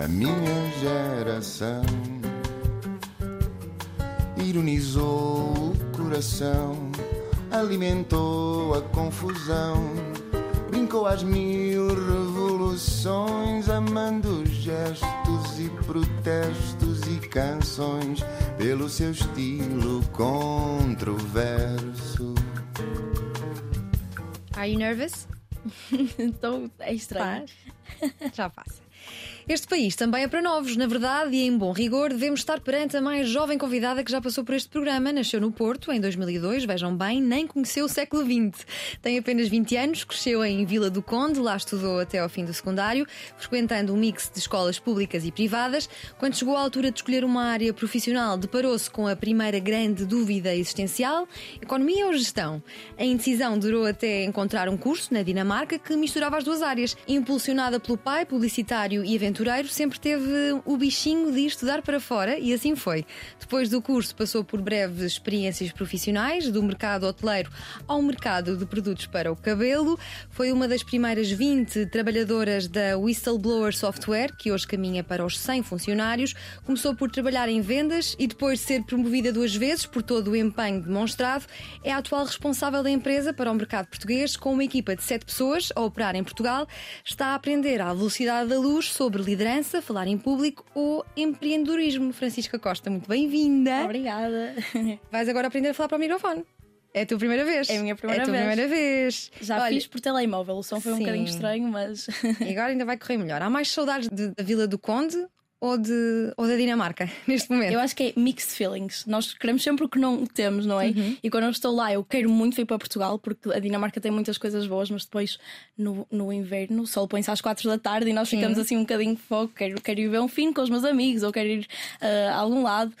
a minha geração. Ironizou o coração, alimentou a confusão, brincou às mil revoluções, amando gestos e protestos e canções pelo seu estilo controverso. Are you nervous? então é estranho. Já passa. Este país também é para novos, na verdade, e em bom rigor, devemos estar perante a mais jovem convidada que já passou por este programa. Nasceu no Porto em 2002, vejam bem, nem conheceu o século XX. Tem apenas 20 anos, cresceu em Vila do Conde, lá estudou até ao fim do secundário, frequentando um mix de escolas públicas e privadas. Quando chegou à altura de escolher uma área profissional, deparou-se com a primeira grande dúvida existencial: economia ou gestão? A indecisão durou até encontrar um curso na Dinamarca que misturava as duas áreas. Impulsionada pelo pai, publicitário e aventureiro, aventureiro sempre teve o bichinho de estudar para fora e assim foi. Depois do curso, passou por breves experiências profissionais, do mercado hoteleiro ao mercado de produtos para o cabelo. Foi uma das primeiras 20 trabalhadoras da Whistleblower Software, que hoje caminha para os 100 funcionários. Começou por trabalhar em vendas e depois de ser promovida duas vezes por todo o empenho demonstrado, é a atual responsável da empresa para o mercado português, com uma equipa de 7 pessoas a operar em Portugal. Está a aprender à velocidade da luz sobre liderança, falar em público ou empreendedorismo. Francisca Costa, muito bem-vinda. Obrigada. Vais agora aprender a falar para o microfone. É a tua primeira vez. É a minha primeira é a tua vez. primeira vez. Já Olha, fiz por telemóvel, o som foi um Sim. bocadinho estranho, mas. E agora ainda vai correr melhor. Há mais saudades de- da Vila do Conde ou, de, ou da Dinamarca neste momento? Eu acho que é mixed feelings. Nós queremos sempre o que não temos, não é? Uhum. E quando eu estou lá, eu quero muito vir para Portugal, porque a Dinamarca tem muitas coisas boas, mas depois no, no inverno o sol põe-se às quatro da tarde e nós ficamos assim um bocadinho de fogo. Quero, quero ir ver um fim com os meus amigos ou quero ir ah, a algum lado.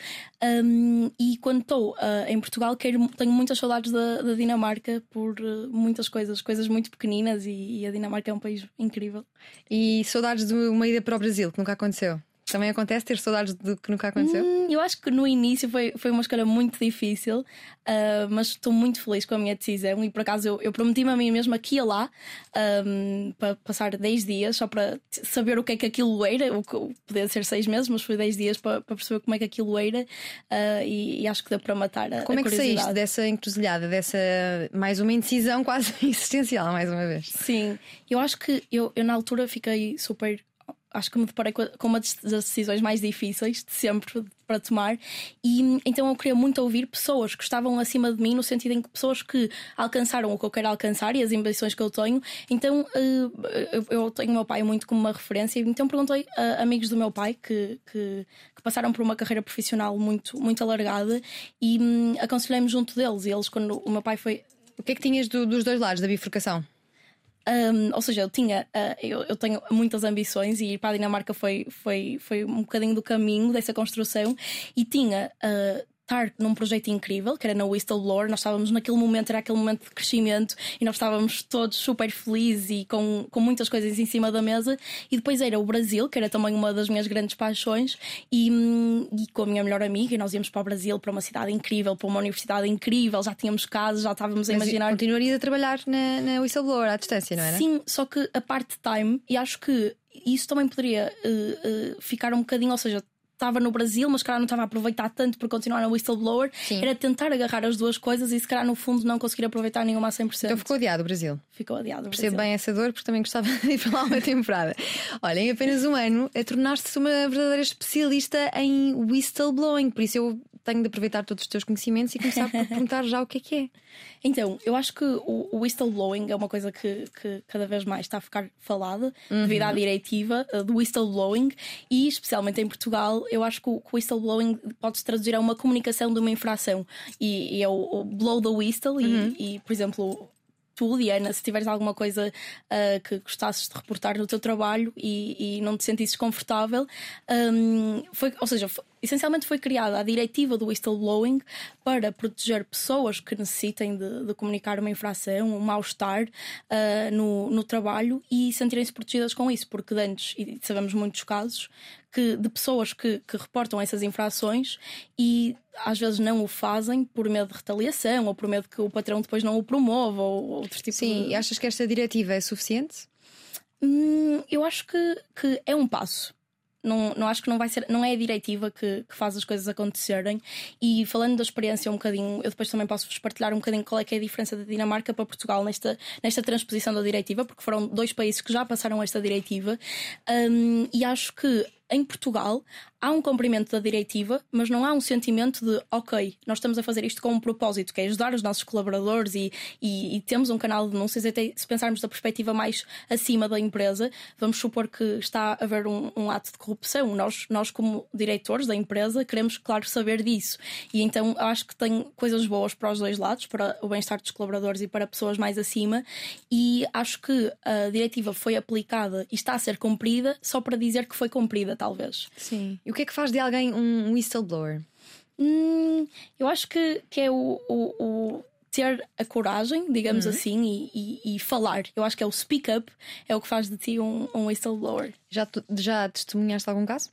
Um, e quando estou ah, em Portugal, quero, tenho muitas saudades da, da Dinamarca por ah, muitas coisas, coisas muito pequeninas e, e a Dinamarca é um país incrível. E saudades de uma ida para o Brasil, que nunca aconteceu. Também acontece ter saudades do que nunca aconteceu? Hum, eu acho que no início foi, foi uma escolha muito difícil, ah, mas estou muito feliz com a minha decisão. E por acaso eu, eu prometi-me a mim mesma que ia lá ahm, para passar 10 dias só para saber o que é que aquilo era. O que podia ser 6 meses, mas foi 10 dias para, para perceber como é que aquilo era. ah, e, e acho que deu para matar a, Como a é que saíste dessa encruzilhada, dessa mais uma indecisão quase existencial, mais uma vez? Sim, eu acho que eu, eu na altura fiquei super. Acho que me deparei com uma das decisões mais difíceis de sempre para tomar, e então eu queria muito ouvir pessoas que estavam acima de mim, no sentido em que pessoas que alcançaram o que eu quero alcançar e as ambições que eu tenho. Então eh, eu- eu tenho o meu pai muito como uma referência, então perguntei a amigos do meu pai que, que, que passaram por uma carreira profissional muito, muito alargada e hum, aconselhei-me junto deles. E eles, quando o meu pai foi O que é que tinhas do- dos dois lados da bifurcação? Um, ou seja, eu tinha, uh, eu, eu tenho muitas ambições e ir para a Dinamarca foi, foi, foi um bocadinho do caminho dessa construção. E tinha uh, estar num projeto incrível que era na Whistleblower. Nós estávamos naquele momento, era aquele momento de crescimento e nós estávamos todos super felizes e com, com muitas coisas em cima da mesa. E depois era o Brasil, que era também uma das minhas grandes paixões, e, e com a minha melhor amiga, e nós íamos para o Brasil, para uma cidade incrível, para uma universidade incrível, já tínhamos casas, já estávamos a Mas imaginar. Continuarias a trabalhar na, na Whistleblower à distância, não era? Sim, só que a part-time, e acho que isso também poderia eh, eh, ficar um bocadinho, ou seja, estava no Brasil, mas se calhar não estava a aproveitar tanto por continuar na whistleblower, Sim. era tentar agarrar as duas coisas e se calhar no fundo não conseguir aproveitar nenhuma a 100%. Então ficou adiado o Brasil. Ficou adiado. o Percebo Brasil. bem essa dor porque também gostava de ir para lá uma temporada. Olha, em apenas um ano, tornaste-te uma verdadeira especialista em whistleblowing, por isso eu tenho de aproveitar todos os teus conhecimentos e começar por perguntar já o que é que é. Então, eu acho que o, o whistleblowing é uma coisa que, que cada vez mais está a ficar falada devido à diretiva uh, do whistleblowing e, especialmente em Portugal, eu acho que o, que o whistleblowing pode-se traduzir a uma comunicação de uma infração e, e é o, o blow the whistle e, e, por exemplo. Tu, Diana, se tiveres alguma coisa uh, que gostasses de reportar no teu trabalho e, e não te sentisses confortável, um, foi, ou seja, foi- essencialmente foi criada a diretiva do whistleblowing para proteger pessoas que necessitem de, de comunicar uma infração, um mal-estar uh, no, no trabalho e sentirem-se protegidas com isso, porque antes, e sabemos muitos casos, que, de pessoas que, que reportam essas infrações e às vezes não o fazem por medo de retaliação ou por medo que o patrão depois não o promova ou outro tipo Sim, de. e achas que esta diretiva é suficiente? Hum, eu acho que, que é um passo. não, não acho que não vai ser, não é a diretiva que, que, faz as coisas acontecerem. E falando da experiência um bocadinho, eu depois também posso vos partilhar um bocadinho qual é que é a diferença da Dinamarca para Portugal nesta, nesta transposição da diretiva, porque foram dois países que já passaram esta diretiva. Um, e acho que em Portugal há um cumprimento da diretiva, mas não há um sentimento de ok, nós estamos a fazer isto com um propósito, que é ajudar os nossos colaboradores e, e, e temos um canal de denúncias. Até se pensarmos da perspectiva mais acima da empresa, vamos supor que está a haver um, um ato de corrupção. Nós, nós, como diretores da empresa, queremos, claro, saber disso. E então acho que tem coisas boas para os dois lados, para o bem-estar dos colaboradores e para pessoas mais acima. E acho que a diretiva foi aplicada e está a ser cumprida só para dizer que foi cumprida, talvez. Sim. E o que é que faz de alguém um whistleblower? Hum, eu acho que, que é o, o, o ter a coragem, digamos uhum. assim, e, e, e, falar. Eu acho que é o speak up, é o que faz de ti um, um whistleblower. Já, já testemunhaste algum caso?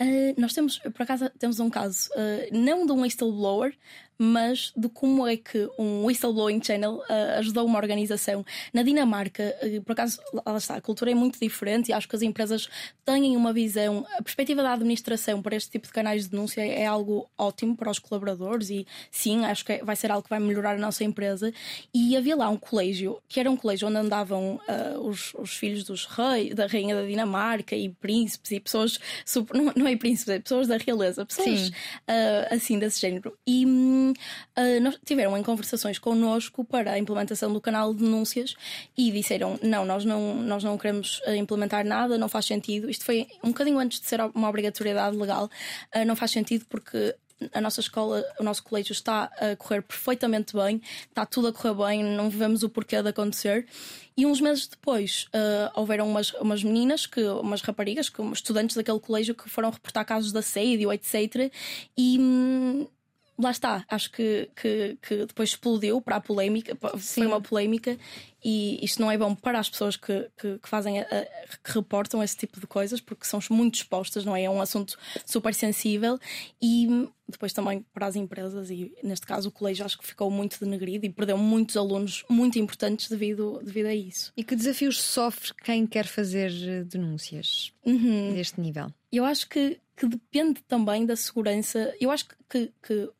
Uh, nós temos, por acaso, temos um caso, uh, não de um whistleblower, mas de como é que um whistleblowing channel uh, ajudou uma organização. Na Dinamarca, uh, por acaso, lá está, a cultura é muito diferente e acho que as empresas têm uma visão. A perspectiva da administração para este tipo de canais de denúncia é algo ótimo para os colaboradores e sim, acho que é, vai ser algo que vai melhorar a nossa empresa. E havia lá um colégio, que era um colégio onde andavam uh, os, os, filhos dos reis, da rainha da Dinamarca e príncipes e pessoas, super, não, não é príncipes, é pessoas da realeza, pessoas assim desse género. E hum, uh, tiveram em conversações connosco para a implementação do canal de denúncias e disseram: não, nós não, nós não queremos ah, implementar nada, não faz sentido. Isto foi um bocadinho antes de ser uma obrigatoriedade legal, uh, não faz sentido porque a nossa escola, o nosso colégio está a correr perfeitamente bem, está tudo a correr bem, não vemos o porquê de acontecer. E uns meses depois uh, houveram umas, umas meninas, que, umas raparigas, que, estudantes daquele colégio, que foram reportar casos de assédio, etc. E. Lá está, acho que, que, que, depois explodiu para a polémica, Sim. foi uma polémica e isto não é bom para as pessoas que, que, que fazem, a, que reportam esse tipo de coisas, porque são muito expostas, não é? É um assunto super sensível e depois também para as empresas e neste caso o colégio acho que ficou muito denegrido e perdeu muitos alunos muito importantes devido, devido a isso. E que desafios sofre quem quer fazer eh, denúncias uhum. deste nível? Eu acho que, que depende também da segurança. Eu acho que, que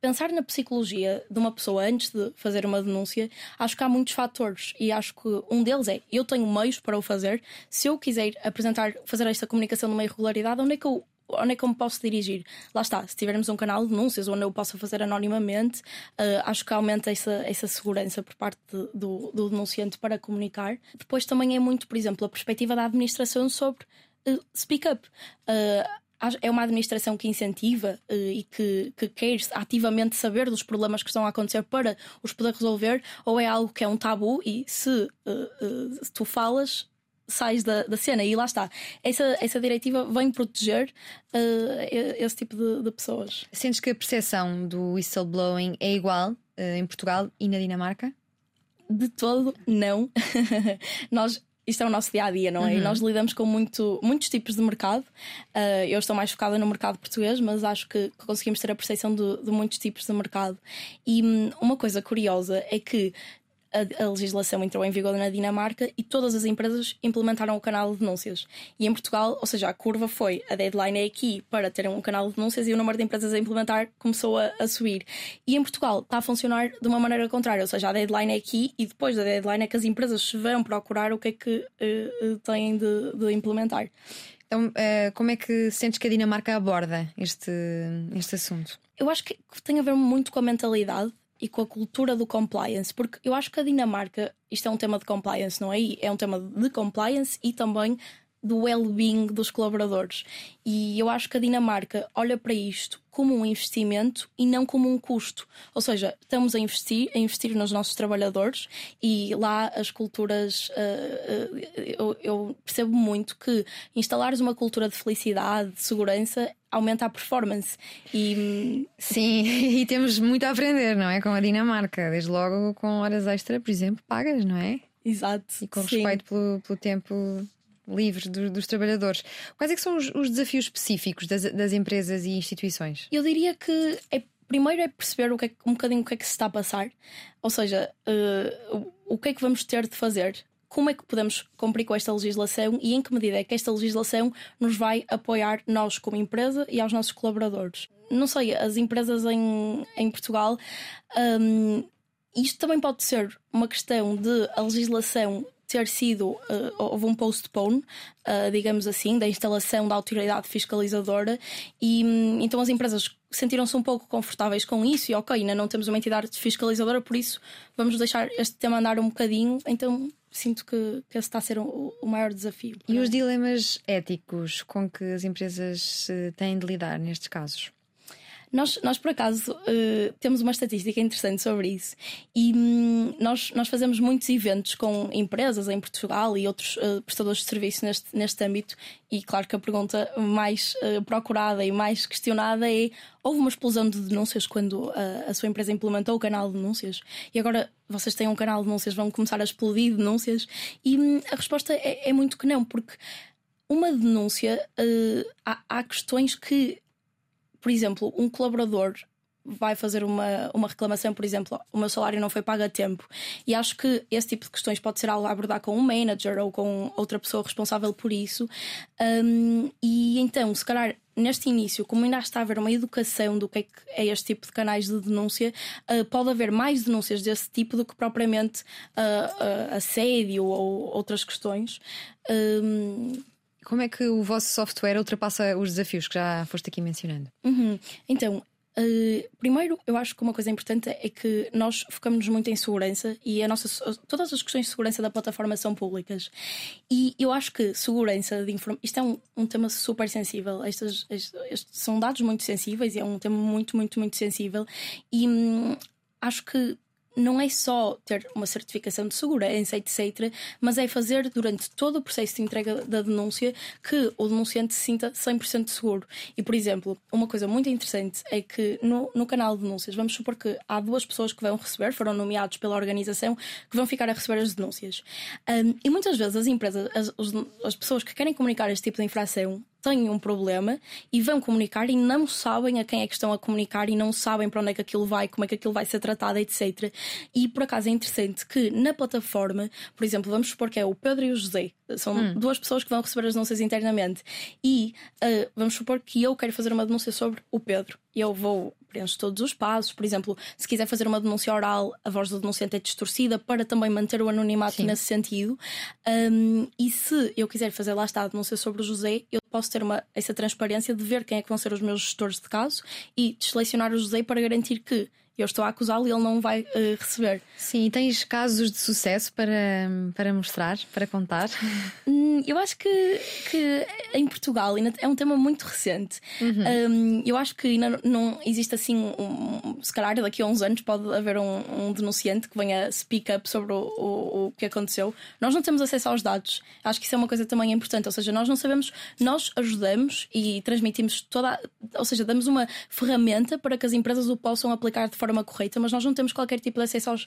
pensar na psicologia de uma pessoa antes de fazer uma denúncia, acho que há muitos fatores e acho que um deles é eu tenho meios para o fazer. Se eu quiser apresentar, fazer esta comunicação numa irregularidade, onde é que eu onde é que eu me posso dirigir? Lá está, se tivermos um canal de denúncias onde eu possa fazer anonimamente, uh, acho que aumenta essa, essa segurança por parte de, do, do denunciante para comunicar. Depois também é muito, por exemplo, a perspectiva da administração sobre uh, speak up. Uh, é uma administração que incentiva uh, e que, que quer ativamente saber dos problemas que estão a acontecer para os poder resolver, ou é algo que é um tabu e se, uh, uh, se tu falas, sais da, da, cena e lá está. Essa, essa diretiva vem proteger esse tipo de, de, pessoas. Sentes que a percepção do whistleblowing é igual em Portugal e na Dinamarca? De todo, não. Nós isto é o nosso dia a dia, não é? Uhum. E nós lidamos com muito, muitos tipos de mercado. Uh, eu estou mais focada no mercado português, mas acho que conseguimos ter a percepção de, de muitos tipos de mercado. E um, uma coisa curiosa é que a, a, legislação entrou em vigor na Dinamarca e todas as empresas implementaram o canal de denúncias. E em Portugal, ou seja, a curva foi a deadline é aqui para terem um canal de denúncias e o número de empresas a implementar começou a, a subir. E em Portugal está a funcionar de uma maneira contrária, ou seja, a deadline é aqui e depois da deadline é que as empresas se vão procurar o que é que uh, têm de, de implementar. Então, uh, como é que sentes que a Dinamarca aborda este, este assunto? Eu acho que tem a ver muito com a mentalidade e com a cultura do compliance, porque eu acho que a Dinamarca, isto é um tema de compliance, não é? É um tema de compliance e também do well-being dos colaboradores. E eu acho que a Dinamarca olha para isto como um investimento e não como um custo. Ou seja, estamos a investir, a investir nos nossos trabalhadores e lá as culturas. Uh, uh, eu, eu, percebo muito que instalares uma cultura de felicidade, de segurança, aumenta a performance. E... Sim, e temos muito a aprender, não é? Com a Dinamarca. Desde logo com horas extra, por exemplo, pagas, não é? Exato. E com respeito pelo, pelo tempo livre do, dos trabalhadores. Quais é são os, os desafios específicos das, das, empresas e instituições? Eu diria que é, primeiro é perceber o que é, um bocadinho o que é que se está a passar, ou seja, uh, o, que é que vamos ter de fazer como é que podemos cumprir com esta legislação e em que medida é que esta legislação nos vai apoiar nós como empresa e aos nossos colaboradores. Não sei, as empresas em, em Portugal, um, isto também pode ser uma questão de a legislação ter sido, uh, houve um postpone, uh, digamos assim, da instalação da autoridade fiscalizadora, e um, então as empresas sentiram-se um pouco confortáveis com isso, e ok, ainda não temos uma entidade fiscalizadora, por isso vamos deixar este tema andar um bocadinho, então sinto que, que esse está a ser o, o maior desafio. E os dilemas éticos com que as empresas têm de lidar nestes casos? Nós, nós por acaso, uh, temos uma estatística interessante sobre isso e um, nós, nós fazemos muitos eventos com empresas em Portugal e outros uh, prestadores de serviço neste, neste âmbito. E claro que a pergunta mais uh, procurada e mais questionada é: houve uma explosão de denúncias quando a sua empresa implementou o canal de denúncias? E agora vocês têm um canal de denúncias, vão começar a explodir denúncias? E um, a resposta é, é, muito que não, porque uma denúncia, há, há questões que por exemplo, um colaborador vai fazer uma, uma reclamação, por exemplo, o meu salário não foi pago a tempo. E acho que esse tipo de questões pode ser algo a abordar com um manager ou com outra pessoa responsável por isso. Um, e então, se calhar, neste início, como ainda está a haver uma educação do que é, que é este tipo de canais de denúncia, uh, pode haver mais denúncias desse tipo do que propriamente uh, uh, assédio ou outras questões. Um, como é que o vosso software ultrapassa os desafios que já foste aqui mencionando? Uhum. Então, Uh, primeiro, eu acho que uma coisa importante é que nós focamos muito em segurança e a nossa, todas as questões de segurança da plataforma são públicas. E eu acho que segurança de informação. Isto é um, um, tema super sensível. Estes, estes, estes, são dados muito sensíveis e é um tema muito, muito, muito sensível. E hum, acho que não é só ter uma certificação de segurança, etc., mas é fazer durante todo o processo de entrega da denúncia que o denunciante se sinta 100% seguro. E, por exemplo, uma coisa muito interessante é que no, no canal de denúncias, vamos supor que há duas pessoas que vão receber, foram nomeados pela organização, que vão ficar a receber as denúncias. Um, e muitas vezes as empresas, as, as pessoas que querem comunicar este tipo de infração, têm um problema e vão comunicar e não sabem a quem é que estão a comunicar e não sabem para onde é que aquilo vai, como é que aquilo vai ser tratado, etc. E por acaso é interessante que na plataforma, por exemplo, vamos supor que é o Pedro e o José, são hum. duas pessoas que vão receber as denúncias internamente, e uh, vamos supor que eu quero fazer uma denúncia sobre o Pedro. Eu vou preencho todos os passos. Por exemplo, se quiser fazer uma denúncia oral, a voz do denunciante é distorcida para também manter o anonimato Sim. nesse sentido. Um, e se eu quiser fazer lá está a denúncia sobre o José, eu posso ter uma, essa transparência de ver quem é que vão ser os meus gestores de caso e de selecionar o José para garantir que eu estou a acusá-lo e ele não vai uh, receber. Sim, e tens casos de sucesso para, para mostrar, para contar? Hum, eu acho que, que em Portugal é um tema muito recente. Uhum. Um, eu acho que ainda não existe assim, um, se calhar daqui a uns anos pode haver um, um denunciante que venha speak up sobre o, o, o, que aconteceu. Nós não temos acesso aos dados. Acho que isso é uma coisa também importante. Ou seja, nós não sabemos, nós ajudamos e transmitimos toda, ou seja, damos uma ferramenta para que as empresas o possam aplicar de forma forma correta, mas nós não temos qualquer tipo de acesso aos,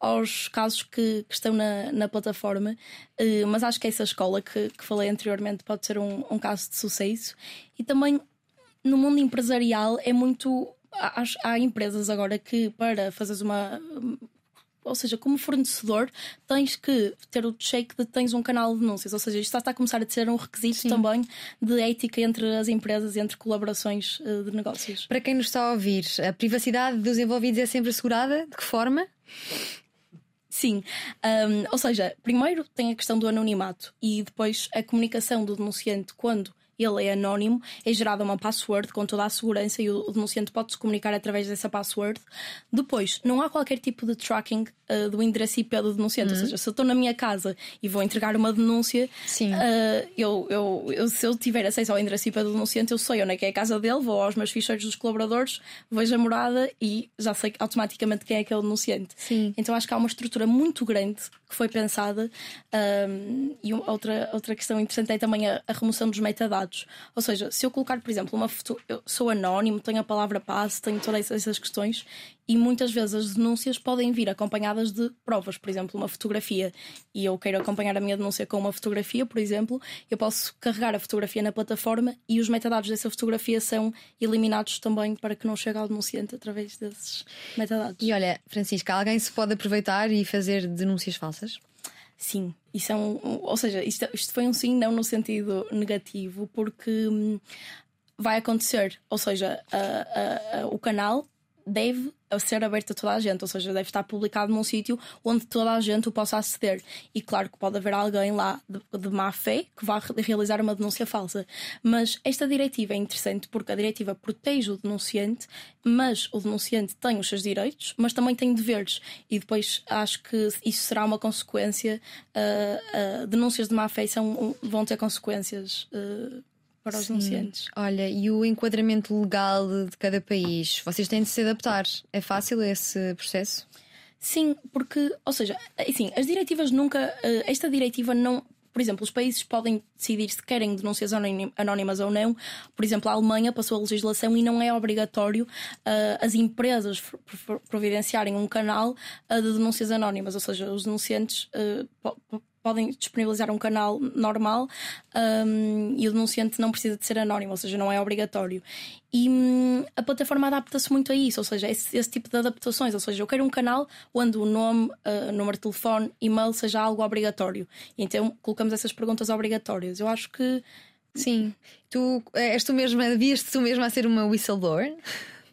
aos casos que, que estão na, na plataforma. Uh, mas acho que essa escola que, que falei anteriormente pode ser um, um caso de sucesso. E também no mundo empresarial é muito. Há, empresas agora que, para fazeres uma ou seja, como fornecedor, tens que ter o check de tens um canal de denúncias. Ou seja, isto está a começar a ser um requisito Sim. também de ética entre as empresas e entre colaborações uh, de negócios. Para quem nos está a ouvir, a privacidade dos envolvidos é sempre assegurada? De que forma? Sim, um, ou seja, primeiro tem a questão do anonimato e depois a comunicação do denunciante quando ele é anónimo, é gerada uma password com toda a segurança e o denunciante pode se comunicar através dessa password. Depois, não há qualquer tipo de tracking uh, do endereço IP do denunciante, uhum. ou seja, se eu estou na minha casa e vou entregar uma denúncia, uh, eu, eu, eu, se eu tiver acesso ao endereço IP do denunciante, eu sei onde é que é a casa dele, vou aos meus ficheiros dos colaboradores, vejo a morada e já sei automaticamente quem é aquele denunciante. Sim. Então acho que há uma estrutura muito grande que foi pensada um, e outra, outra questão interessante é também a, a remoção dos metadados dados. Ou seja, se eu colocar, por exemplo, uma foto, eu sou anónimo, tenho a palavra passe, tenho todas essas questões e muitas vezes as denúncias podem vir acompanhadas de provas, por exemplo, uma fotografia, e eu quero acompanhar a minha denúncia com uma fotografia, por exemplo, eu posso carregar a fotografia na plataforma e os metadados dessa fotografia são eliminados também para que não chegue ao denunciante através desses metadados. E olha, Francisca, alguém se pode aproveitar e fazer denúncias falsas? Sim, isso é um. Ou seja, isto, isto foi um sim, não no sentido negativo, porque hum, vai acontecer. Ou seja, o canal deve ser aberto a toda a gente, ou seja, deve estar publicado num sítio onde toda a gente o possa aceder. E claro que pode haver alguém lá de, de má fé que vá realizar uma denúncia falsa. Mas esta diretiva é interessante porque a diretiva protege o denunciante, mas o denunciante tem os seus direitos, mas também tem deveres. E depois acho que isso será uma consequência. Uh, uh, denúncias de má fé são, vão ter consequências. Uh, para os denunciantes. Olha, e o enquadramento legal de cada país? Vocês têm de se adaptar. É fácil esse processo? Sim, porque, ou seja, assim, as diretivas nunca. Eh, esta diretiva não. Por exemplo, os países podem decidir se querem denúncias anónimas ou não. Por exemplo, a Alemanha passou a legislação e não é obrigatório uh, as empresas providenciarem um canal uh, de denúncias anónimas, ou seja, os denunciantes uh, podem disponibilizar um canal normal um, e o denunciante não precisa de ser anónimo, ou seja, não é obrigatório. E hum, a plataforma adapta-se muito a isso, ou seja, esse, esse, tipo de adaptações. Ou seja, eu quero um canal onde o nome, uh, número de telefone, e-mail seja algo obrigatório. E então colocamos essas perguntas obrigatórias. Eu acho que. Sim. Tu és tu mesma, vias-te tu mesma a ser uma whistleblower?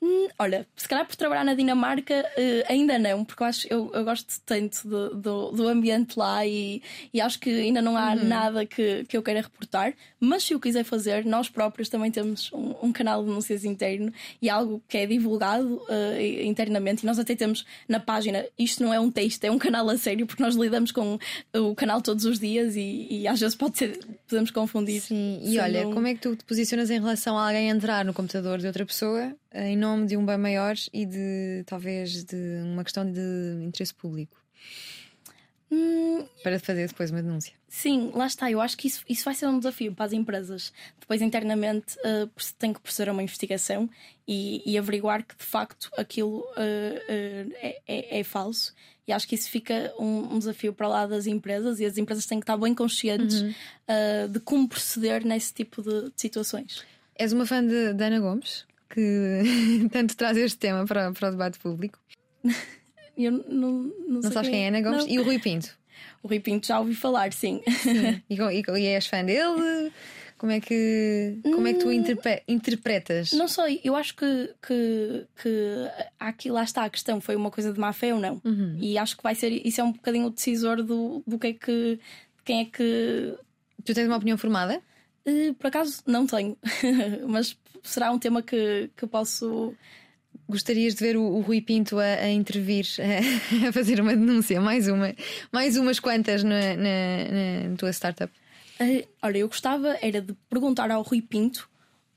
Hum, olha, se calhar por trabalhar na Dinamarca uh, ainda não, porque eu acho eu, eu gosto tanto do, do, do ambiente lá e, e, acho que ainda não há uhum. nada que, que eu queira reportar. Mas se o quiser fazer, nós próprios também temos um, um canal de denúncias interno e algo que é divulgado uh, internamente. E nós até temos na página, isto não é um texto, é um canal a sério, porque nós lidamos com o canal todos os dias e, e às vezes pode ser, podemos confundir. Sim, e olha, um... como é que tu te posicionas em relação a alguém entrar no computador de outra pessoa em nome de um bem maior e de talvez de uma questão de interesse público. Hum, para fazer depois uma denúncia. Sim, lá está. Eu acho que isso, isso vai ser um desafio para as empresas. Depois, internamente, uh, tem que proceder a uma investigação e, e, averiguar que de facto aquilo uh, uh, é, é, é, falso. E acho que isso fica um, um, desafio para lá das empresas e as empresas têm que estar bem conscientes uhum. de como proceder nesse tipo de, de situações. És uma fã de, de Ana Gomes? Que tanto traz este tema para, para o debate público? Eu não, não, não sabes quem é Ana Gomes? Não. E o Rui Pinto? O Rui Pinto já ouvi falar, sim. sim. E, e, e és fã dele? Como é que, como é que tu hum. interpre interpretas? Não sei, eu acho que, que, que aqui lá está a questão: foi uma coisa de má fé ou não? Uhum. E acho que vai ser isso é um bocadinho o decisor do, do que é que. Quem é que. Tu tens uma opinião formada? Uh, por acaso não tenho, mas será um tema que, que posso. Gostarias de ver o, o Rui Pinto a, a intervir, a, a, fazer uma denúncia, mais uma, mais umas quantas na, na, na tua startup? Uh, olha, eu gostava era de perguntar ao Rui Pinto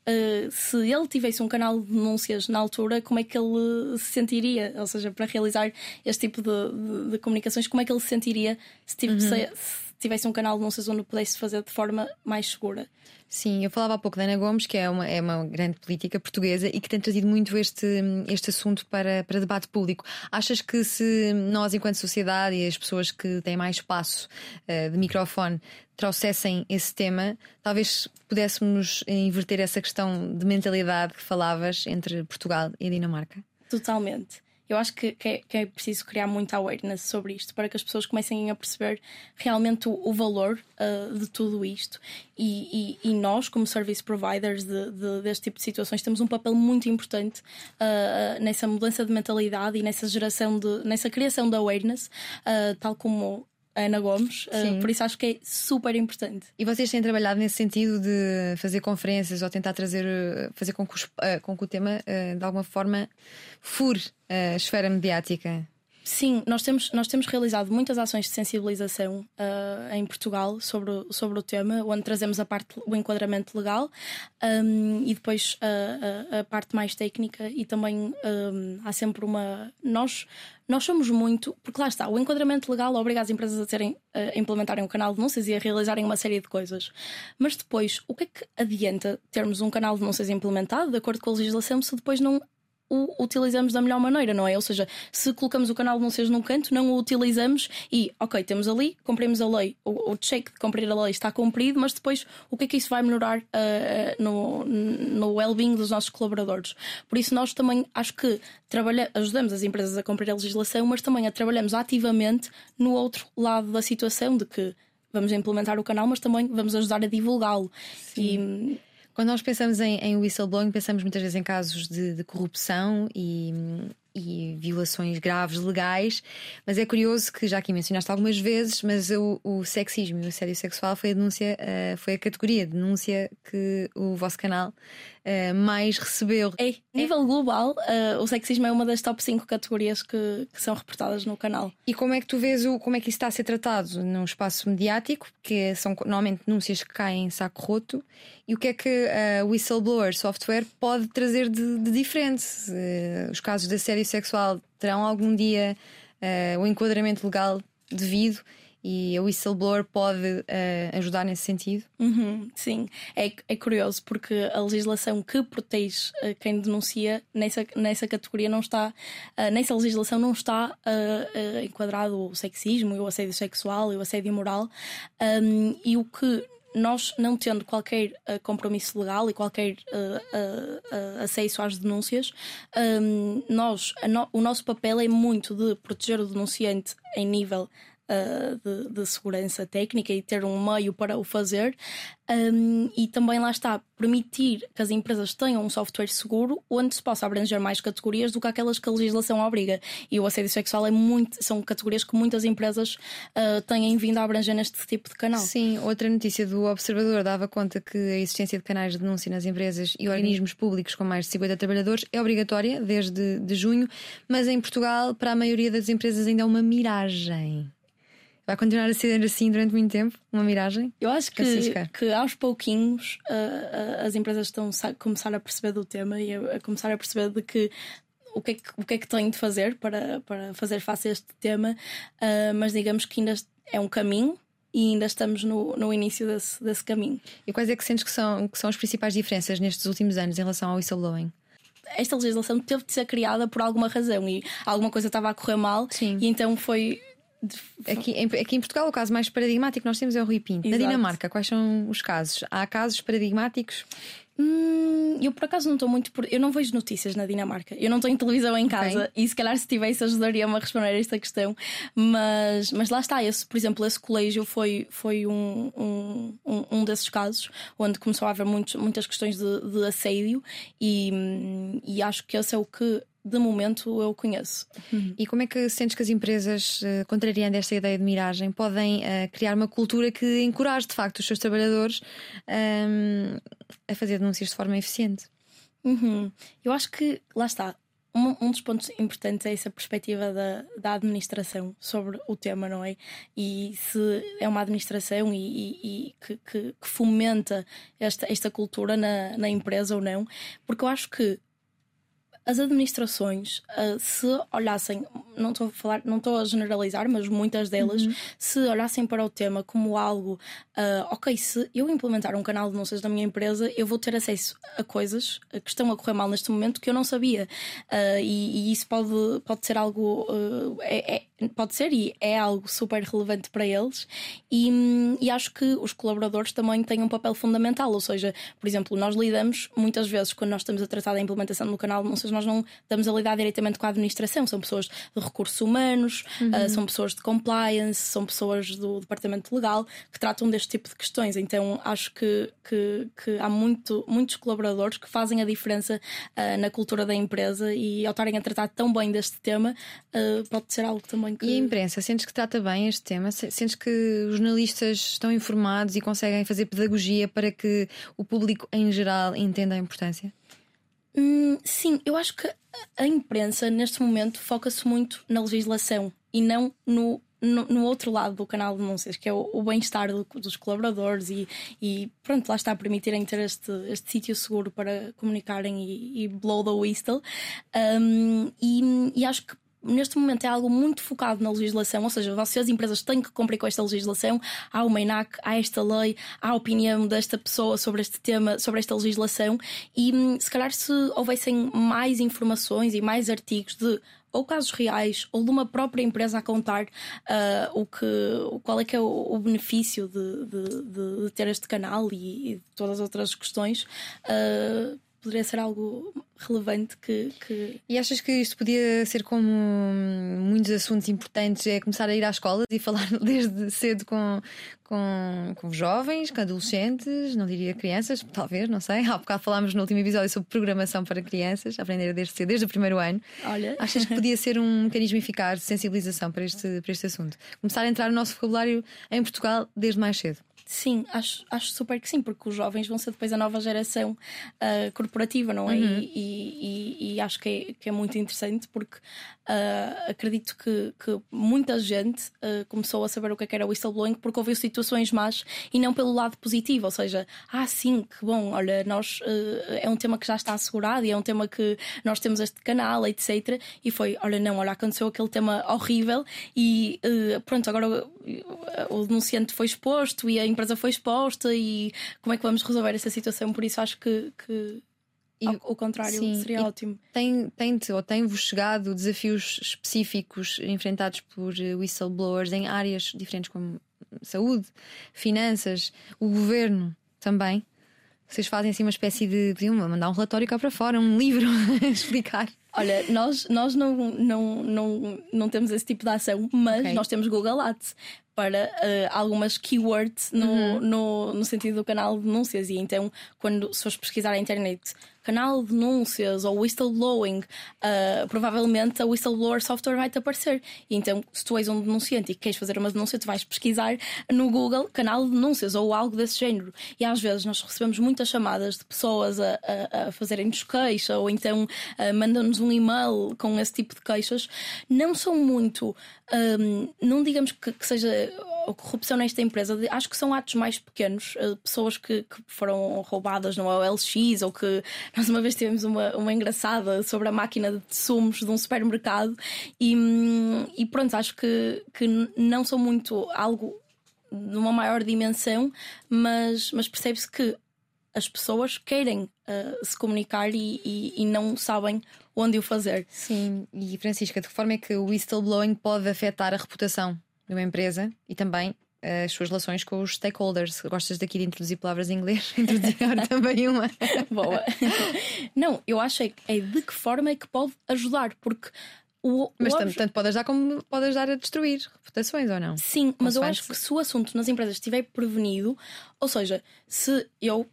uh, se ele tivesse um canal de denúncias na altura, como é que ele se sentiria? Ou seja, para realizar este tipo de, de, de comunicações, como é que ele se sentiria se, uhum. se, se tivesse um canal de denúncias onde pudesse fazer de forma mais segura? Sim, eu falava há pouco da Ana Gomes, que é uma, é uma grande política portuguesa e que tem trazido muito este, este assunto para, para debate público. Achas que se nós, enquanto sociedade e as pessoas que têm mais espaço uh, de microfone, trouxessem esse tema, talvez pudéssemos inverter essa questão de mentalidade que falavas entre Portugal e Dinamarca? Totalmente. Eu acho que, que, é, que, é, preciso criar muita awareness sobre isto para que as pessoas comecem a perceber realmente o, o valor uh, de tudo isto. E, e, e, nós, como service providers de, de, deste tipo de situações, temos um papel muito importante uh, nessa mudança de mentalidade e nessa geração de, nessa criação de awareness, uh, tal como Ana Gomes, uh, por isso acho que é super importante. E vocês têm trabalhado nesse sentido de fazer conferências ou tentar trazer, eh, fazer com que, uh, com que o tema uh, de alguma forma fure a esfera mediática? Sim, nós temos, nós temos realizado muitas ações de sensibilização uh, em Portugal sobre, sobre o tema, onde trazemos a parte, o enquadramento legal um, e depois a, a, a, parte mais técnica e também um, há sempre uma. Nós, nós somos muito. Porque lá está, o enquadramento legal obriga as empresas a, terem, a implementarem um canal de denúncias e a realizarem uma série de coisas. Mas depois, o que é que adianta termos um canal de denúncias implementado de acordo com a legislação se depois não o utilizamos da melhor maneira, não é? Ou seja, se colocamos o canal de anúncios num canto, não o utilizamos e, ok, temos ali, cumprimos a lei, o, o check de cumprir a lei está cumprido, mas depois o que é que isso vai melhorar uh, no, no well-being dos nossos colaboradores? Por isso, nós também acho que trabalha, ajudamos as empresas a cumprir a legislação, mas também a trabalhamos ativamente no outro lado da situação de que vamos implementar o canal, mas também vamos ajudar a divulgá-lo. E quando nós pensamos em, em whistleblowing, pensamos muitas vezes em casos de, de corrupção e, e violações graves legais, mas é curioso que já aqui mencionaste algumas vezes, mas o, o sexismo e o assédio sexual foi a denúncia, uh, foi a categoria de denúncia que o vosso canal uh, mais recebeu. É, a nível global, uh, o sexismo é uma das top 5 categorias que, que, são reportadas no canal. E como é que tu vês o, como é que isso está a ser tratado no espaço mediático? Que são normalmente denúncias que caem em saco roto, e o que é que a Whistleblower Software pode trazer de, de diferente? os casos de assédio sexual terão algum dia uh, o enquadramento legal devido e a whistleblower pode uh, ajudar nesse sentido? Uhum, sim, é, é curioso porque a legislação que protege uh, quem denuncia nessa, nessa categoria não está, uh, nessa legislação não está enquadrado o sexismo, o assédio sexual e o assédio moral. Um, e o que nós não tendo qualquer uh, compromisso legal e qualquer uh, uh, acesso às denúncias, um, nós, no, o nosso papel é muito de proteger o denunciante em nível de, de, segurança técnica e ter um meio para o fazer, um, e também lá está, permitir que as empresas tenham um software seguro onde se possa abranger mais categorias do que aquelas que a legislação obriga. E o assédio sexual é muito, são categorias que muitas empresas uh, têm vindo a abranger neste tipo de canal. Sim, outra notícia do Observador dava conta que a existência de canais de denúncia nas empresas e organismos públicos com mais de 50 trabalhadores é obrigatória desde de junho, mas em Portugal, para a maioria das empresas, ainda é uma miragem. Vai continuar a ser assim durante muito tempo? Uma miragem? Eu acho que, que aos pouquinhos uh, uh, as empresas estão a começar a perceber do tema e a, a, começar a perceber de que o que, é que, o que é que têm de fazer para, para fazer face a este tema, uh, mas digamos que ainda é um caminho e ainda estamos no, no início desse, desse caminho. E quais é que sentes que são, que são as principais diferenças nestes últimos anos em relação ao whistleblowing? Esta legislação teve de ser criada por alguma razão e alguma coisa estava a correr mal, Sim. e então foi Aqui em, aqui em Portugal, o caso mais paradigmático que nós temos é o Rui Pinto. Exato. Na Dinamarca, quais são os casos? Há casos paradigmáticos? Hum, eu por acaso não estou muito por. Eu não vejo notícias na Dinamarca. Eu não tenho televisão em casa okay. e se calhar se tivesse ajudaria-me a responder a esta questão. Mas, mas lá está, esse, por exemplo, esse colégio foi, foi um, um, um, desses casos onde começou a haver muitos, muitas questões de, de assédio e, e acho que esse é o que de momento eu conheço. Uhum. E como é que sentes que as empresas, uh, contrariando esta ideia de miragem, podem uh, criar uma cultura que encoraje de facto os seus trabalhadores um, a fazer denúncias de forma eficiente? Uhum. Eu acho que, lá está, um, um, dos pontos importantes é essa perspectiva da, da administração sobre o tema, não é? E se é uma administração e, e, e que, que, que, fomenta esta, esta cultura na, na empresa ou não, porque eu acho que as administrações, uh, se olhassem, não estou a falar, não estou a generalizar, mas muitas delas, uhum. se olhassem para o tema como algo, uh, ok, se eu implementar um canal de denúncias na minha empresa, eu vou ter acesso a coisas que estão a correr mal neste momento que eu não sabia. Uh, e, e, isso pode, pode ser algo, é, é, pode ser e é algo super relevante para eles. E, e acho que os colaboradores também têm um papel fundamental, ou seja, por exemplo, nós lidamos muitas vezes quando nós estamos a tratar da implementação do canal de denúncias nós não estamos a lidar diretamente com a administração. São pessoas de recursos humanos, uhum. uh, são pessoas de compliance, são pessoas do departamento legal que tratam deste tipo de questões. Então acho que, que, que há muito, muitos colaboradores que fazem a diferença uh, na cultura da empresa e ao estarem a tratar tão bem deste tema, uh, pode ser algo também que. E a imprensa, sentes que trata bem este tema? Sentes que os jornalistas estão informados e conseguem fazer pedagogia para que o público em geral entenda a importância? Hum, sim, eu acho que a imprensa neste momento foca-se muito na legislação e não no, no, no, outro lado do canal de denúncias, que é o, o bem-estar do, dos colaboradores e, e, pronto, lá está a permitirem ter este, este sítio seguro para comunicarem e, e blow the whistle. Um, e, e acho que neste momento é algo muito focado na legislação, ou seja, vocês, empresas, têm que cumprir com esta legislação. Há uma INAC, há esta lei, há a opinião desta pessoa sobre este tema, sobre esta legislação, e hum, se calhar se houvessem mais informações e mais artigos de ou casos reais ou de uma própria empresa a contar uh, o que, qual é que é o, o benefício de, de, de, ter este canal e, e todas as outras questões. Uh, poderia ser algo relevante que, que, E achas que isto podia ser como muitos assuntos importantes, é começar a ir à escola e falar desde cedo com, com, com jovens, com adolescentes, não diria crianças, talvez, não sei. Há bocado falámos no último episódio sobre programação para crianças, aprender desde cedo, desde o primeiro ano. Olha. Achas que podia ser um mecanismo eficaz de sensibilização para este, para este assunto? Começar a entrar no nosso vocabulário em Portugal desde mais cedo. Sim, acho, acho super que sim, porque os jovens vão ser depois a nova geração uh, corporativa, não é? Uhum. E, e, e, acho que é, que é muito interessante porque uh, acredito que, que muita gente uh, começou a saber o que, é era whistleblowing porque ouviu situações más e não pelo lado positivo, ou seja, ah, sim, que bom, olha, nós é um tema que já está assegurado e é um tema que nós temos este canal, etc. E foi, olha, não, olha, aconteceu aquele tema horrível e pronto, agora o denunciante foi exposto e a empresa foi exposta e como é que vamos resolver essa situação? Por isso acho que, que e, o contrário sim, seria ótimo. Tem, tem ou tem-vos chegado desafios específicos enfrentados por whistleblowers em áreas diferentes como saúde, finanças, o governo também? Vocês fazem assim uma espécie de. Podiam mandar um relatório cá para fora, um livro a explicar. Olha, nós, nós não, não, não, não temos esse tipo de ação, mas okay. nós temos Google Ads para uh, algumas keywords no, uhum. no, no sentido do canal de denúncias. E então, quando se fores pesquisar na internet canal de denúncias ou whistleblowing, uh, provavelmente a whistleblower software vai-te aparecer. Então, se tu és um denunciante e queres fazer uma denúncia, tu vais pesquisar no Google canal de denúncias ou algo desse género. E às vezes nós recebemos muitas chamadas de pessoas a, a, a fazerem-nos queixa ou então uh, mandam-nos um e-mail com esse tipo de queixas. Não são muito, um, não digamos que, que seja a corrupção nesta empresa, acho que são atos mais pequenos, uh, pessoas que, que, foram roubadas no OLX ou que nós uma vez tivemos uma, uma engraçada sobre a máquina de sumos de um supermercado e, hum, e pronto, acho que, que não são muito algo numa maior dimensão, mas, mas percebe-se que as pessoas querem uh, se comunicar e, e, e, não sabem onde o fazer. Sim, e Francisca, de que forma é que o whistleblowing pode afetar a reputação de uma empresa e também as suas relações com os stakeholders. Gostas daqui de introduzir palavras em inglês? Introduzir também uma. Boa. Não, eu acho é, é de que forma é que pode ajudar, porque o, mas o tanto, tanto pode ajudar como pode ajudar a destruir reputações ou não? Sim, mas eu acho que se o assunto nas empresas estiver prevenido, ou seja, se eu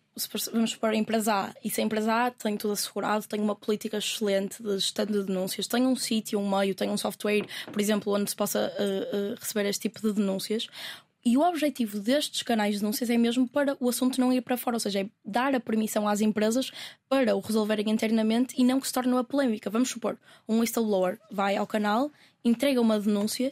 vamos para a empresa A e se a empresa A tem tudo assegurado, tem uma política excelente de gestão de denúncias, tem um sítio, um meio, tem um software, por exemplo, onde se possa uh, uh, receber este tipo de denúncias, e o objetivo destes canais de denúncias é mesmo para o assunto não ir para fora, ou seja, é dar a permissão às empresas para o resolverem internamente e não que se torne uma polémica. Vamos supor, um whistleblower vai ao canal, entrega uma denúncia,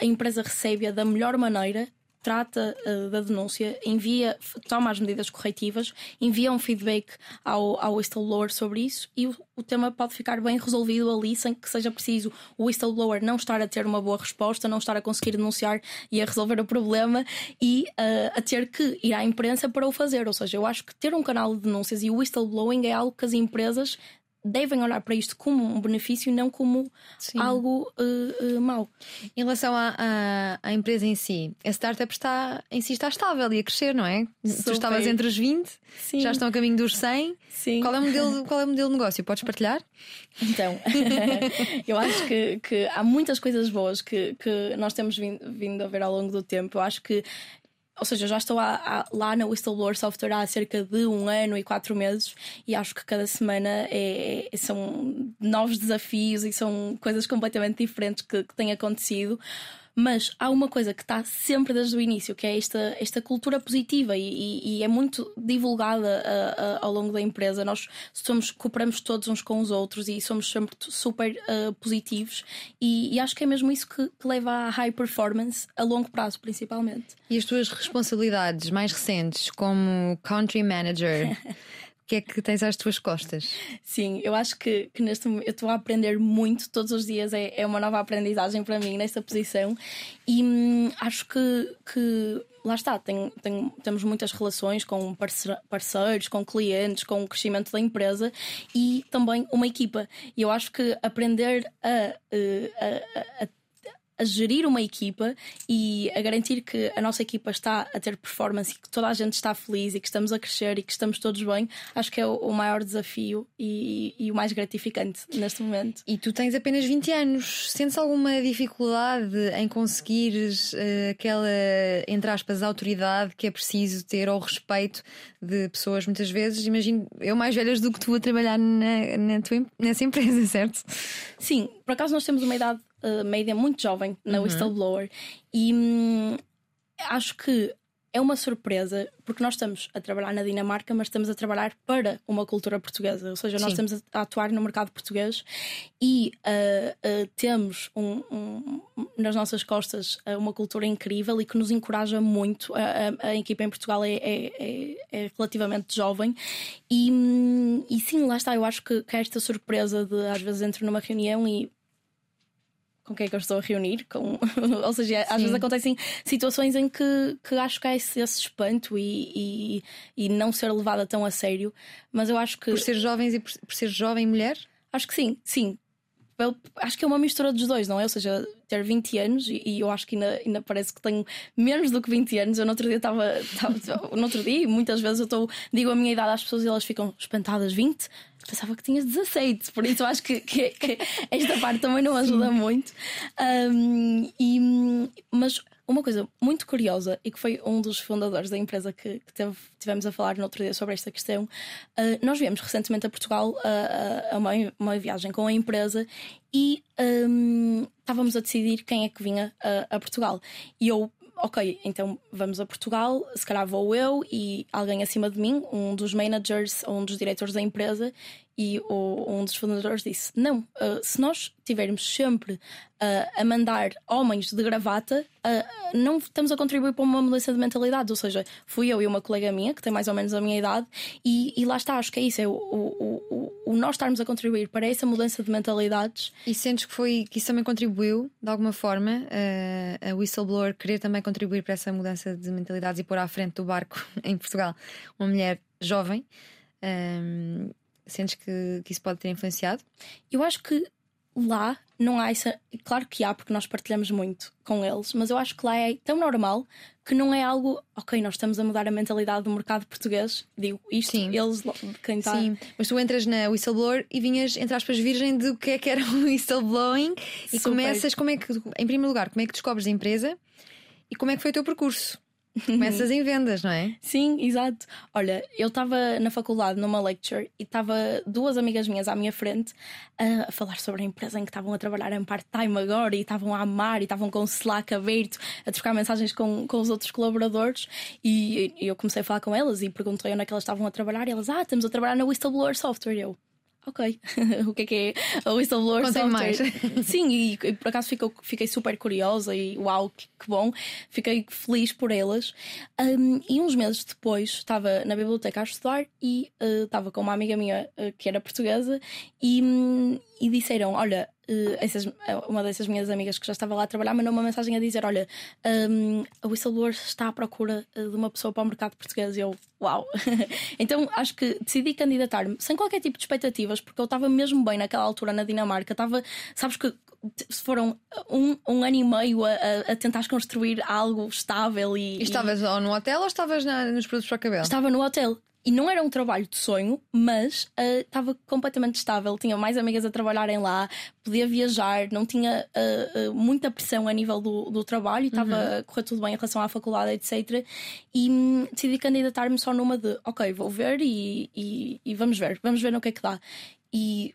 a empresa recebe-a da melhor maneira, trata uh, da denúncia, envia, toma as medidas corretivas, envia um feedback ao, ao whistleblower sobre isso e o, o, tema pode ficar bem resolvido ali sem que seja preciso o whistleblower não estar a ter uma boa resposta, não estar a conseguir denunciar e a resolver o problema e uh, a ter que ir à imprensa para o fazer. Ou seja, eu acho que ter um canal de denúncias e o whistleblowing é algo que as empresas devem olhar para isto como um benefício e não como Sim. algo uh, uh, mau. Em relação à, à, empresa em si, a startup está em si está estável e a crescer, não é? Super. Tu estavas entre os 20, Sim. já estão a caminho dos 100. Sim. Qual é o modelo, qual é o modelo de negócio? Podes partilhar? Então, eu acho que, que, há muitas coisas boas que, que nós temos vindo, vindo a ver ao longo do tempo. Eu acho que ou seja, já estou a, a, lá na Whistleblower Software há cerca de um ano e quatro meses e acho que cada semana é, é são novos desafios e são coisas completamente diferentes que, que têm acontecido. Mas há uma coisa que está sempre desde o início, que é esta, esta cultura positiva e, e, e é muito divulgada a, a, ao longo da empresa. Nós somos, cooperamos todos uns com os outros e somos sempre super uh, positivos. E, e, acho que é mesmo isso que, que leva à high performance a longo prazo, principalmente. E as tuas responsabilidades mais recentes como country manager? que é que tens às tuas costas? Sim, eu acho que, que neste momento eu estou a aprender muito todos os dias, é, é uma nova aprendizagem para mim nesta posição e hum, acho que, que lá está, tem, tem, temos muitas relações com parceiros, com clientes, com o crescimento da empresa e também uma equipa. E eu acho que aprender a, eh, a, a, a gerir uma equipa e a garantir que a nossa equipa está a ter performance e que toda a gente está feliz e que estamos a crescer e que estamos todos bem, acho que é o, maior desafio e, e o mais gratificante neste momento. E tu tens apenas 20 anos, sentes alguma dificuldade em conseguires uh, aquela, entre aspas, autoridade que é preciso ter ao respeito de pessoas muitas vezes? Imagino, eu mais velhas do que tu a trabalhar na, na tua, nessa empresa, certo? Sim, por acaso nós temos uma idade uh, média muito jovem na uhum. Whistleblower e hum, acho que é uma surpresa porque nós estamos a trabalhar na Dinamarca, mas estamos a trabalhar para uma cultura portuguesa, ou seja, nós Sim. estamos a atuar no mercado português e uh, uh, temos um, um, nas nossas costas uma cultura incrível e que nos encoraja muito. A, a, a equipa em Portugal é, é, é, é relativamente jovem e, hum, e sim, lá está. Eu acho que, que esta surpresa de às vezes entro numa reunião e com quem é que eu estou a reunir. Com... Ou seja, às Sim. vezes acontecem situações em que, que acho que há esse, esse espanto e, e, e, não ser levada tão a sério. Mas eu acho que. Por ser jovens e por, por ser jovem mulher? Acho que sim, sim. Eu, acho que é uma mistura dos dois, não é? Ou seja, ter 20 anos e, e eu acho que ainda, ainda, parece que tenho menos do que 20 anos. Eu no outro dia estava. No outro dia, muitas vezes eu estou, digo a minha idade às pessoas e elas ficam espantadas 20 pensava que tinhas 17, por isso acho que, que, que esta parte também não ajuda Sim. muito. Um, e, mas uma coisa muito curiosa e que foi um dos fundadores da empresa que, que teve, tivemos a falar no outro dia sobre esta questão, uh, nós viemos recentemente a Portugal a, a uma, uma, viagem com a empresa e um, estávamos a decidir quem é que vinha a, a Portugal. E eu ok, então vamos a Portugal, se calhar vou eu e alguém acima de mim, um dos managers ou um dos diretores da empresa, e o, um dos fundadores disse: Não, uh, se nós tivermos sempre uh, a mandar homens de gravata, uh, não estamos a contribuir para uma mudança de mentalidade. Ou seja, fui eu e uma colega minha, que tem mais ou menos a minha idade, e, e lá está, acho que é isso: é o, o, o, nós estarmos a contribuir para essa mudança de mentalidades. E sentes que, foi, que isso também contribuiu, de alguma forma, a whistleblower querer também contribuir para essa mudança de mentalidades e pôr à frente do barco em Portugal uma mulher jovem? Um, Sentes que, que isso pode ter influenciado? Eu acho que lá não há essa. Claro que há, porque nós partilhamos muito com eles, mas eu acho que lá é tão normal que não é algo. Ok, nós estamos a mudar a mentalidade do mercado português. Digo isto, Sim. eles, quem está. Sim, mas tu entras na whistleblower e vinhas, entre aspas, virgem do que é que era o whistleblowing e Super. começas. Como é que, em primeiro lugar, como é que descobres a empresa e como é que foi o teu percurso? Começas em vendas, não é? Sim, exato. Olha, eu estava na faculdade numa lecture e estava duas amigas minhas à minha frente a falar sobre a empresa em que estavam a trabalhar em part-time agora e estavam a amar e estavam com o Slack aberto a trocar mensagens com, com os outros colaboradores. E, e eu comecei a falar com elas e perguntei onde é que elas estavam a trabalhar e elas, ah, estamos a trabalhar na Whistleblower Software. Eu, ok, o que é que é a whistleblower Contem mais. Sim, e, e, por acaso fico, fiquei super curiosa e uau, que, que bom, fiquei feliz por elas. Um, e uns meses depois estava na biblioteca a estudar e uh, estava com uma amiga minha uh, que era portuguesa e, um, e disseram: Olha, uma dessas minhas amigas que já estava lá a trabalhar mandou uma mensagem a dizer: Olha, um, a Whistleblower está à procura de uma pessoa para o mercado português. E eu, uau! então acho que decidi candidatar-me sem qualquer tipo de expectativas, porque eu estava mesmo bem naquela altura na Dinamarca. Estava, sabes que foram um, um ano e meio a, a, tentar construir algo estável e. E estavas e... no hotel ou estavas na, nos produtos para cabelo? Estava no hotel. E não era um trabalho de sonho, mas uh, estava completamente estável. Tinha mais amigas a trabalharem lá, podia viajar, não tinha uh, uh, muita pressão a nível do, do trabalho estava uhum. a correr tudo bem em relação à faculdade, etc. E um, decidi candidatar-me só numa de, ok, vou ver e, e, e, vamos ver, vamos ver no que é que dá. E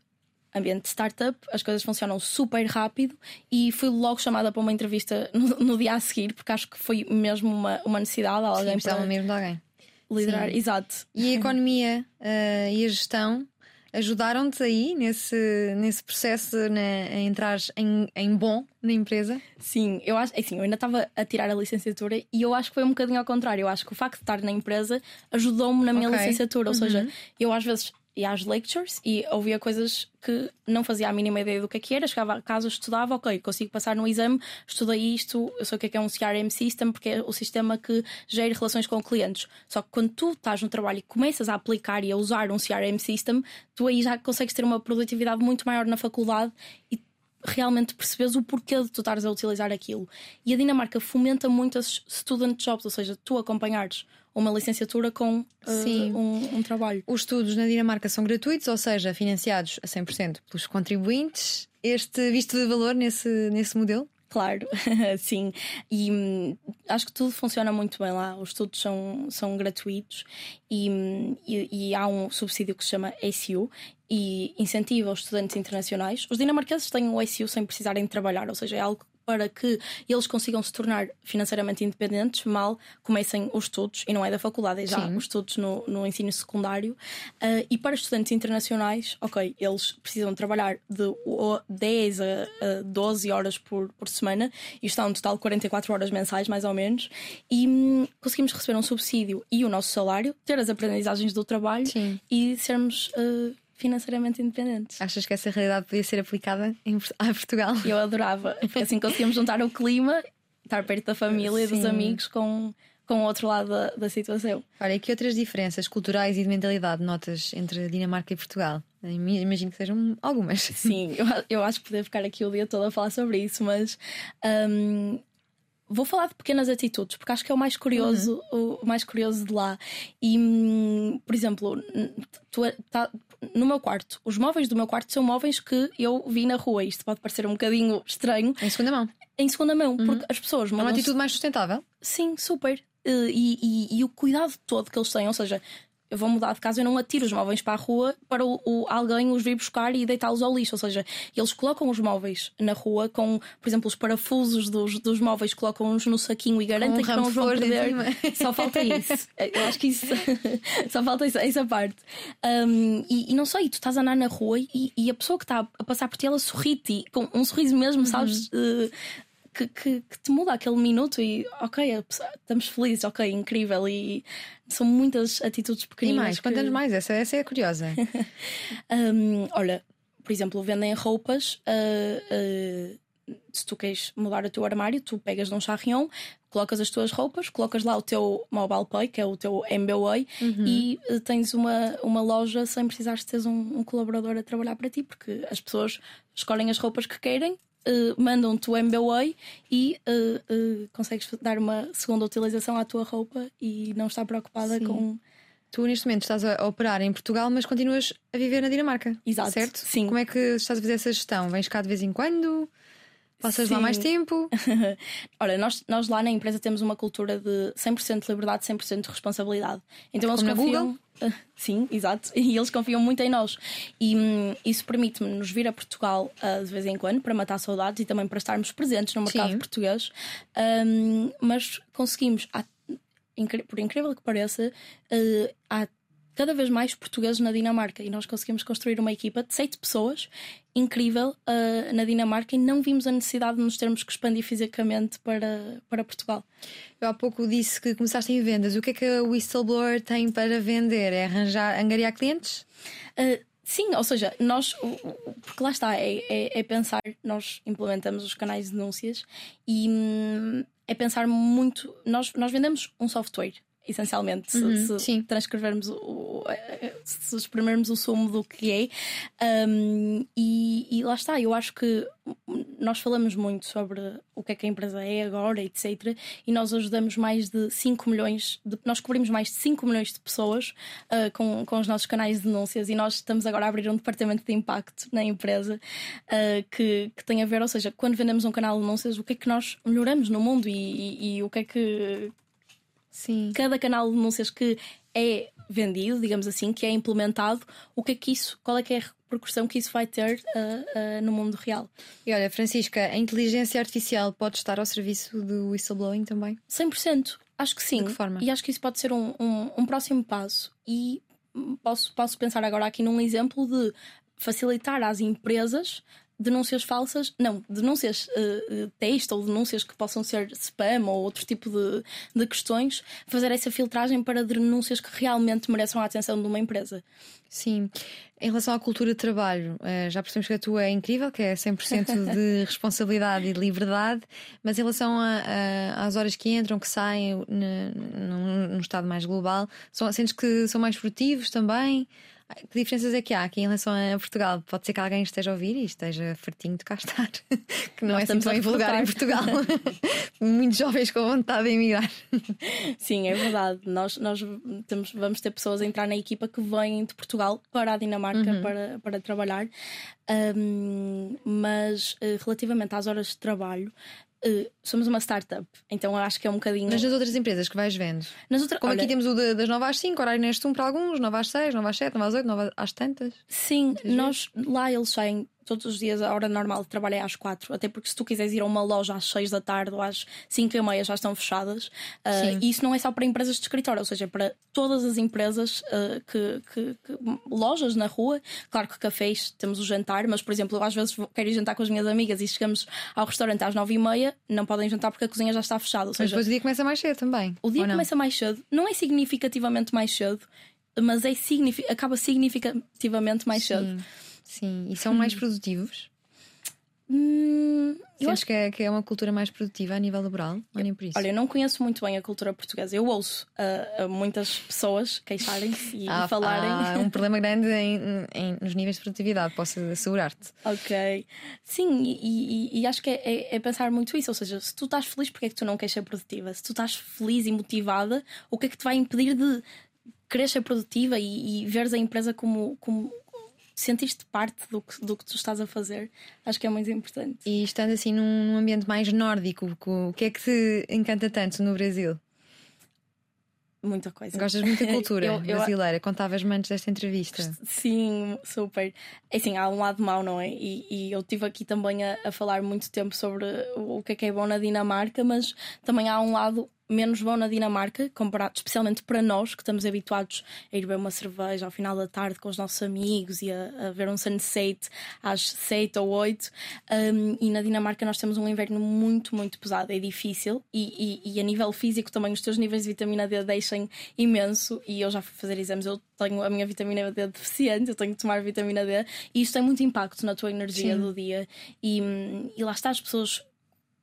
ambiente de startup, as coisas funcionam super rápido e fui logo chamada para uma entrevista no, no dia a seguir, porque acho que foi mesmo uma, uma necessidade. Alguém Sim, para... mesmo de alguém liderar, Sim. exato. E a economia uh, e a gestão Ajudaram-te aí nesse, nesse processo na, a entrar em, em bom na empresa? Sim, eu acho, assim, eu ainda estava a tirar a licenciatura e eu acho que foi um bocadinho ao contrário. Eu acho que o facto de estar na empresa ajudou-me na minha Ok. licenciatura. Ou Uhum. seja, eu às vezes ia às lectures e ouvia coisas que não fazia a mínima ideia do que é que era. Chegava a casa, estudava, ok, consigo passar no exame, estudei isto, eu sei o que é que é um CRM System, porque é o sistema que gera relações com clientes. Só que quando tu estás no trabalho e começas a aplicar e a usar um CRM System, tu aí já consegues ter uma produtividade muito maior na faculdade e realmente percebes o porquê de tu estares a utilizar aquilo. E a Dinamarca fomenta muito as student jobs, ou seja, tu acompanhares uma licenciatura com uh, um, um trabalho. Os estudos na Dinamarca são gratuitos, ou seja, financiados a 100% pelos contribuintes. Este visto de valor nesse, nesse modelo? Claro, sim. E hum, acho que tudo funciona muito bem lá. Os estudos são, são gratuitos e, hum, e, e há um subsídio que se chama ACU e incentiva os estudantes internacionais. Os dinamarqueses têm o ACU sem precisarem de trabalhar, ou seja, é algo para que eles consigam se tornar financeiramente independentes mal comecem os estudos, e não é da faculdade, é já Sim. os estudos no, no ensino secundário. Ah, e para estudantes internacionais, ok, eles precisam trabalhar de o- 10 a, a 12 horas por, por semana, e está um total de 44 horas mensais, mais ou menos, e hum, conseguimos receber um subsídio e o nosso salário, ter as aprendizagens do trabalho Sim. e sermos ah, financeiramente independentes. Achas que essa realidade podia ser aplicada em, a Portugal? Eu adorava, porque assim conseguimos juntar o clima, estar perto da família e dos amigos com, com o outro lado da, da situação. Olha, e que outras diferenças culturais e de mentalidade notas entre Dinamarca e Portugal? Im- Imagino que sejam algumas. Sim, eu, eu acho que poder ficar aqui o dia todo a falar sobre isso, mas hum, vou falar de pequenas atitudes, porque acho que é o mais curioso, o mais curioso de lá. E, hum, por exemplo, tu, tá- no meu quarto, os móveis do meu quarto são móveis que eu vi na rua. Isto pode parecer um bocadinho estranho Em segunda mão. em segunda mão, porque as pessoas É uma atitude mais sustentável. Sim, super. Eh, E, e- e o cuidado todo que eles têm, ou seja, eu vou mudar de casa, eu não atiro os móveis para a rua para o, o- alguém os vir buscar e deitá-los ao lixo. Ou seja, eles colocam os móveis na rua com, por exemplo, os parafusos dos, dos móveis, colocam-os no saquinho e garantem um que não os vão perder. Só falta isso. Eu acho que isso só falta isso- essa parte. Um, e, e não sei, tu estás a andar na rua e, e a pessoa que está a passar por ti, ela sorri-te com um sorriso mesmo, sabes? Uhum. Eh, que, que- que te muda aquele minuto e ok, estamos felizes, ok, incrível. E são muitas atitudes E pequeninas. mais, que- quantas mais? Essa, essa é curiosa. Hum, olha, por exemplo, vendem roupas. ah, ah, se tu queres mudar o teu armário, tu pegas num charrion, colocas as tuas roupas, colocas lá o teu mobile pay, que é o teu MBWay, e ah, tens uma, uma loja sem precisares de teres um, um colaborador a trabalhar para ti, porque as pessoas escolhem as roupas que querem. Ah, mandam-te o MBWay e ah, consegues dar uma segunda utilização à tua roupa e não estar preocupada Sim. com tu, neste momento, estás a operar em Portugal, mas continuas a viver na Dinamarca. Exato, Certo? sim. Como é que estás a fazer essa gestão? Vens cá de vez em quando? Passas lá Sim. mais tempo? Olha, nós, nós lá na empresa temos uma cultura de 100% de liberdade, 100% de responsabilidade. Então eles Como na confiam. Sim, exato. E eles confiam muito em nós. E hum, isso permite-me nos vir a Portugal ah, de vez em quando para matar saudades e também para estarmos presentes no mercado Sim. português. Hum, mas conseguimos, há- por incrível que pareça, ah, há cada vez mais portugueses na Dinamarca e nós conseguimos construir uma equipa de sete pessoas incrível ah, na Dinamarca e não vimos a necessidade de nos termos que expandir fisicamente para, para Portugal. Eu há pouco disse que começaste em vendas. O que é que a Whistleblower tem para vender? É arranjar, angariar clientes? Uh, sim, ou seja, nós, porque lá está, é, é- é pensar, nós implementamos os canais de denúncias e hum, é pensar muito. Nós, nós vendemos um software, essencialmente, se- Uhum, se, sim. transcrevermos, o, se exprimirmos o sumo do que é. Um, e, e lá está, eu acho que nós falamos muito sobre o que é que a empresa é agora, etc. E nós ajudamos mais de 5 milhões, de, nós cobrimos mais de 5 milhões de pessoas ah, com, com os nossos canais de denúncias e nós estamos agora a abrir um departamento de impacto na empresa ah, que, que tem a ver, ou seja, quando vendemos um canal de denúncias, o que é que nós melhoramos no mundo e, e- e o que é que Sim. cada canal de denúncias que é vendido, digamos assim, que é implementado, o que é que isso, qual é que é a repercussão que isso vai ter ah, ah, no mundo real. E olha, Francisca, a inteligência artificial pode estar ao serviço do whistleblowing também? 100%. Acho que sim. De que forma? E acho que isso pode ser um, um, um próximo passo. E posso, posso pensar agora aqui num exemplo de facilitar às empresas denúncias falsas, não, denúncias uh, texto ou denúncias que possam ser spam ou outro tipo de, de questões, fazer essa filtragem para denúncias que realmente mereçam a atenção de uma empresa. Sim. Em relação à cultura de trabalho, uh, já percebemos que a tua é incrível, que é 100% de responsabilidade e de liberdade, mas em relação a, a, às horas que entram, que saem num estado mais global, são, sentes que são mais produtivos também? Que diferenças é que há aqui em relação a Portugal? Pode ser que alguém esteja a ouvir e esteja fartinho de cá estar, que não Nós é assim tão vulgar em Portugal. Muitos jovens com vontade de emigrar. Sim, é verdade. Nós, nós temos, vamos ter pessoas a entrar na equipa que vêm de Portugal para a Dinamarca uhum. para, para trabalhar. Um, mas eh, relativamente às horas de trabalho, Uh, somos uma startup, então eu acho que é um bocadinho. Mas nas outras empresas que vais vendo? Nas outras... Como Olha... aqui temos o de, das 9 às 5, horário neste um para alguns, 9 às 6, 9 às 7, 9 às 8, 9 às tantas. Sim, nós lá eles saem todos os dias a hora normal de trabalho é às quatro. Até porque se tu quiseres ir a uma loja às seis da tarde ou às cinco e meia já estão fechadas. Uh, e isso não é só para empresas de escritório, ou seja, para todas as empresas uh, que, que, que, lojas na rua. Claro que cafés temos o jantar, mas por exemplo, eu às vezes quero ir jantar com as minhas amigas e chegamos ao restaurante às nove e meia, não podem jantar porque a cozinha já está fechada. Ou seja, mas depois o dia começa mais cedo também. O dia começa mais cedo, não é significativamente mais cedo, mas é signific... acaba significativamente mais cedo. Sim, e são mais hum. produtivos? Hum, eu acho que é, que é uma cultura mais produtiva a nível laboral, ou nem por isso? Olha, eu não conheço muito bem a cultura portuguesa. Eu ouço uh, muitas pessoas queixarem-se e, ah, falarem. Há um problema grande em, em, nos níveis de produtividade, posso assegurar-te. Ok. Sim, e, e, e acho que é, é, é, pensar muito isso. Ou seja, se tu estás feliz, porque é que tu não queres ser produtiva? Se tu estás feliz e motivada, o que é que te vai impedir de querer ser produtiva e, e veres a empresa como, como sentiste parte do que, do que tu estás a fazer, acho que é muito importante. E estando assim num, num ambiente mais nórdico, o que é que te encanta tanto no Brasil? Muita coisa. Gostas muito da cultura eu, brasileira? Eu... Contavas-me antes desta entrevista. Sim, super. É assim, há um lado mau, não é? E, e eu estive aqui também a, a, falar muito tempo sobre o que é que é bom na Dinamarca, mas também há um lado menos bom na Dinamarca, comparado especialmente para nós que estamos habituados a ir beber uma cerveja ao final da tarde com os nossos amigos e a, a ver um sunset às 7 ou 8. Um, e na Dinamarca nós temos um inverno muito, muito pesado, é difícil e, e, e, a nível físico também os teus níveis de vitamina D deixam imenso. E eu já fui fazer exames, eu tenho a minha vitamina D deficiente, eu tenho que tomar vitamina D e isso tem muito impacto na tua energia Sim. do dia. E, e lá está, as pessoas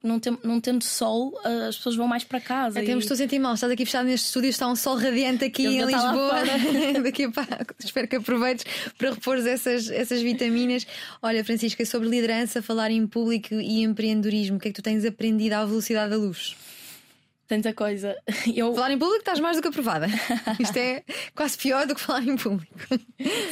não, tem, não tendo sol, as pessoas vão mais para casa. Até e... me estou a sentir mal. Estás aqui fechado neste estúdio, está um sol radiante aqui em Lisboa. Daqui a espero que aproveites para repor essas, essas vitaminas. Olha, Francisca, sobre liderança, falar em público e empreendedorismo, o que é que tu tens aprendido à velocidade da luz? Tanta coisa. Eu... Falar em público estás mais do que aprovada. Isto é quase pior do que falar em público.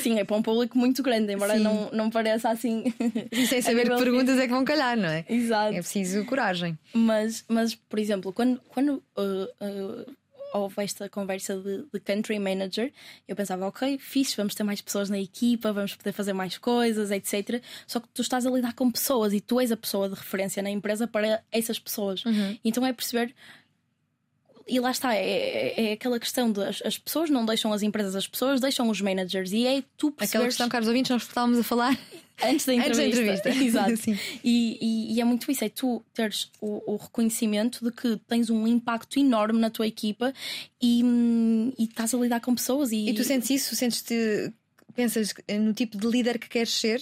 Sim, é para um público muito grande, embora não, não pareça assim. E sem saber que perguntas é que vão calhar, não é? Exato. É preciso coragem. Mas, mas por exemplo, quando, quando uh, uh, houve esta conversa de, de, country manager, eu pensava, ok, fixe, vamos ter mais pessoas na equipa, vamos poder fazer mais coisas, etc. Só que tu estás a lidar com pessoas e tu és a pessoa de referência na empresa para essas pessoas. Uhum. Então é perceber e lá está, é, é, é aquela questão de as, as, pessoas não deixam as empresas, as pessoas deixam os managers e é tu perceberes... Aquela questão, caros ouvintes, nós estávamos a falar antes da entrevista. Antes da entrevista. Exato. E, e, e, é muito isso, é tu teres o, o, reconhecimento de que tens um impacto enorme na tua equipa e, e estás a lidar com pessoas. E, e tu sentes isso? Sentes-te. Pensas no tipo de líder que queres ser?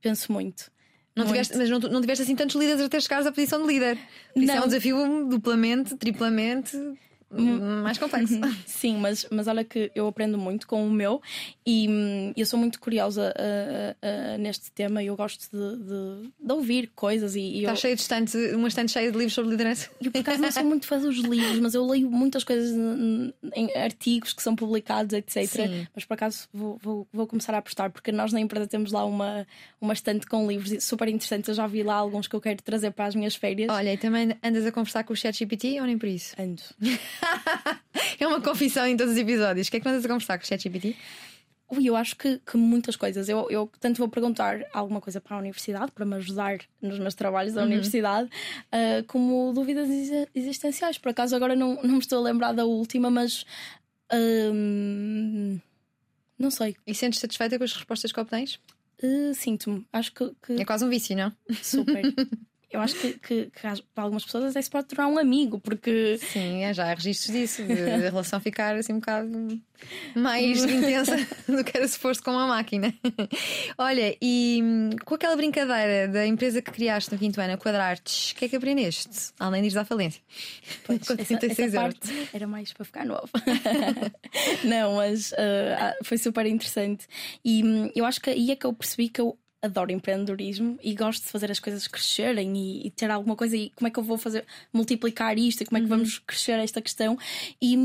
Penso muito. Não tiveste, mas não, não tiveste assim tantos líderes até chegares à posição de líder. Isso é um desafio duplamente, triplamente. Mais complexo. Sim, mas, mas olha que eu aprendo muito com o meu e hum, eu sou muito curiosa uh, uh, neste tema e eu gosto de, de, de ouvir coisas. E, Está eu... cheio de estante, uma estante cheia de livros sobre liderança. Eu por acaso não sou muito fã dos livros, mas eu leio muitas coisas em artigos que são publicados, etc. Sim. Mas por acaso vou, vou, vou, começar a apostar, porque nós na empresa temos lá uma, uma estante com livros super interessantes. Eu já vi lá alguns que eu quero trazer para as minhas férias. Olha, e também andas a conversar com o ChatGPT ou nem por isso? Ando. é uma confissão em todos os episódios. O que é que andas a conversar com o ChatGPT? Ui, eu acho que, que muitas coisas. Eu, eu tanto vou perguntar alguma coisa para a universidade, para me ajudar nos meus trabalhos da uhum. universidade, uh, como dúvidas existenciais. Por acaso agora não, não me estou a lembrar da última, mas. Uh, Não sei. E sentes satisfeita com as respostas que obtens? Uh, Sinto-me. Acho que, que É quase um vício, não? super. Eu acho que, que, que para algumas pessoas até se pode tornar um amigo, porque Sim, é, já há registros disso, de a relação ficar assim um bocado mais intensa do que era se fosse com uma máquina. Olha, e hum, com aquela brincadeira da empresa que criaste no quinto ano, Quadrartes, o que é que aprendeste? Além de ir à falência. Pois, Com essa, 36 essa euros. parte era mais para ficar nova. não, mas ah, foi super interessante. E hum, eu acho que aí é que eu percebi que eu adoro empreendedorismo e gosto de fazer as coisas crescerem e, e ter alguma coisa e como é que eu vou fazer multiplicar isto e como é que vamos crescer esta questão e,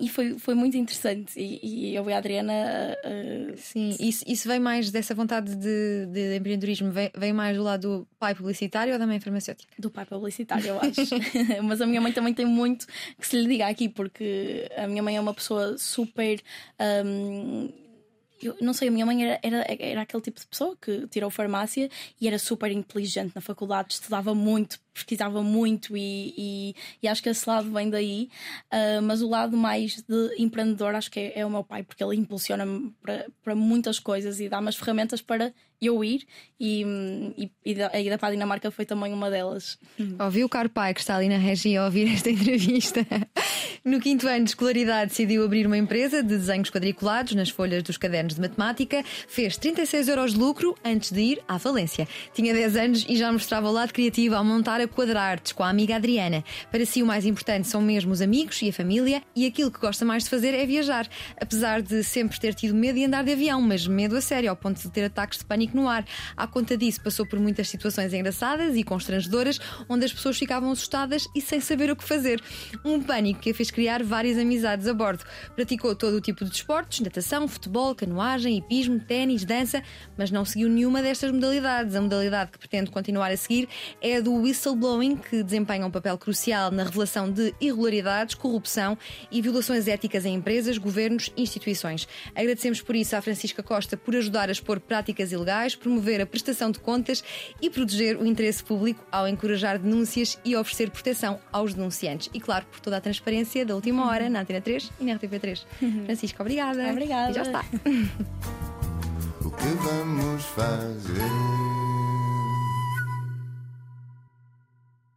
e foi, foi muito interessante e, e eu e a Adriana ah, Sim, isso, isso vem mais dessa vontade de, de empreendedorismo, vem, vem mais do lado do pai publicitário ou da mãe farmacêutica? do pai publicitário, eu acho. Mas a minha mãe também tem muito que se lhe diga aqui, porque a minha mãe é uma pessoa super. hum, eu não sei, a minha mãe era, era, era aquele tipo de pessoa que tirou farmácia e era super inteligente na faculdade, estudava muito, pesquisava muito e, e, e acho que esse lado vem daí. Ah, mas o lado mais de empreendedor acho que é, é o meu pai, porque ele impulsiona-me para, muitas coisas e dá-me as ferramentas para eu ir e, e, e a ida para a Dinamarca foi também uma delas. Ouviu o caro pai que está ali na regia a ouvir esta entrevista? No quinto ano de escolaridade decidiu abrir uma empresa de desenhos quadriculados nas folhas dos cadernos de matemática, fez 36 euros de lucro antes de ir à falência. Tinha 10 anos e já mostrava o lado criativo ao montar a Quadrartes com a amiga Adriana. Para si o mais importante são mesmo os amigos e a família e aquilo que gosta mais de fazer é viajar. Apesar de sempre ter tido medo de andar de avião, mas medo a sério, ao ponto de ter ataques de pânico no ar. À conta disso, passou por muitas situações engraçadas e constrangedoras, onde as pessoas ficavam assustadas e sem saber o que fazer. Um pânico que a fez criar várias amizades a bordo. Praticou todo o tipo de desportos, natação, futebol, canoagem, hipismo, ténis, dança, mas não seguiu nenhuma destas modalidades. A modalidade que pretende continuar a seguir é a do whistleblowing, que desempenha um papel crucial na revelação de irregularidades, corrupção e violações éticas em empresas, governos e instituições. Agradecemos por isso à Francisca Costa por ajudar a expor práticas ilegais, promover a prestação de contas e proteger o interesse público ao encorajar denúncias e oferecer proteção aos denunciantes. E claro, por toda a transparência da última hora na Antena 3 e na RTP3. Francisca, obrigada. Obrigada. E já está. O que vamos fazer?